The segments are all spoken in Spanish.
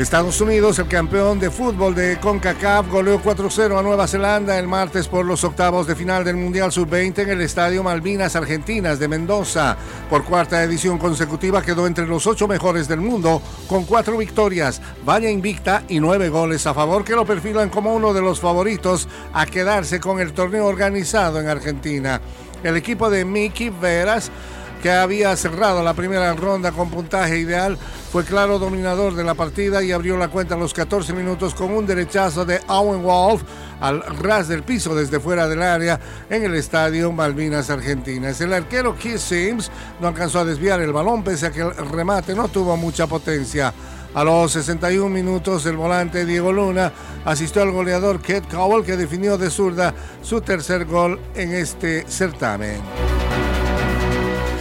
Estados Unidos, el campeón de fútbol de CONCACAF, goleó 4-0 a Nueva Zelanda el martes por los octavos de final del Mundial Sub-20 en el Estadio Malvinas Argentinas de Mendoza. Por cuarta edición consecutiva quedó entre los ocho mejores del mundo con cuatro victorias, vaya invicta y nueve goles a favor que lo perfilan como uno de los favoritos a quedarse con el torneo organizado en Argentina. El equipo de Mickey Veras que había cerrado la primera ronda con puntaje ideal, fue claro dominador de la partida y abrió la cuenta a los 14 minutos con un derechazo de Owen Wolf al ras del piso desde fuera del área en el estadio Malvinas Argentinas. El arquero Keith Sims no alcanzó a desviar el balón pese a que el remate no tuvo mucha potencia. A los 61 minutos, el volante Diego Luna asistió al goleador Kate Cowell que definió de zurda su tercer gol en este certamen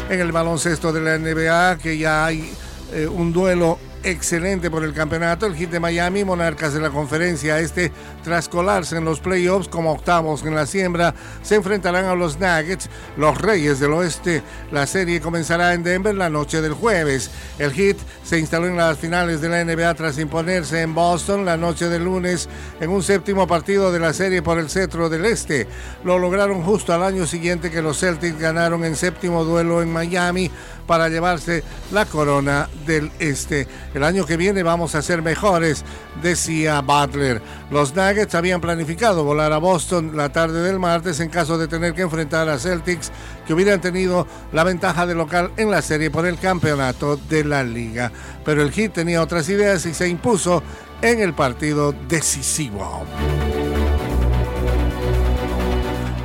en el baloncesto de la NBA, que ya hay eh, un duelo excelente por el campeonato. El hit de Miami, monarcas de la conferencia este, tras colarse en los playoffs como octavos en la siembra, se enfrentarán a los Nuggets, los Reyes del Oeste. La serie comenzará en Denver la noche del jueves. El hit se instaló en las finales de la NBA tras imponerse en Boston la noche del lunes en un séptimo partido de la serie por el cetro del Este. Lo lograron justo al año siguiente que los Celtics ganaron en séptimo duelo en Miami para llevarse la corona del Este. El año que viene vamos a ser mejores, decía Butler. Los Nuggets habían planificado volar a Boston la tarde del martes en caso de tener que enfrentar a Celtics, que hubieran tenido la ventaja de local en la serie por el campeonato de la liga. Pero el Heat tenía otras ideas y se impuso en el partido decisivo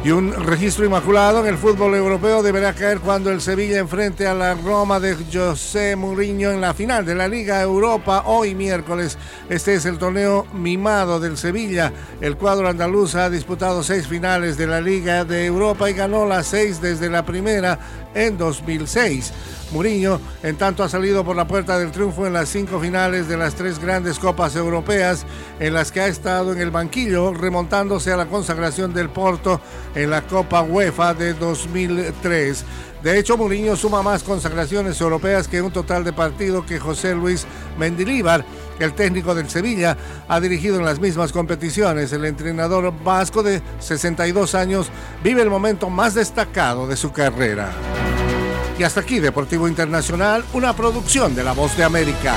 y un registro inmaculado en el fútbol europeo deberá caer cuando el Sevilla enfrente a la Roma de José Mourinho en la final de la Liga Europa hoy miércoles. Este es el torneo mimado del Sevilla. El cuadro andaluz ha disputado seis finales de la Liga de Europa y ganó las seis desde la primera en 2006. Mourinho, en tanto, ha salido por la puerta del triunfo en las cinco finales de las tres grandes copas europeas, en las que ha estado en el banquillo, remontándose a la consagración del Porto en la Copa UEFA de 2003. De hecho, Mourinho suma más consagraciones europeas que un total de partido que José Luis Mendilíbar, el técnico del Sevilla, ha dirigido en las mismas competiciones. El entrenador vasco de 62 años vive el momento más destacado de su carrera. Y hasta aquí Deportivo Internacional, una producción de La Voz de América.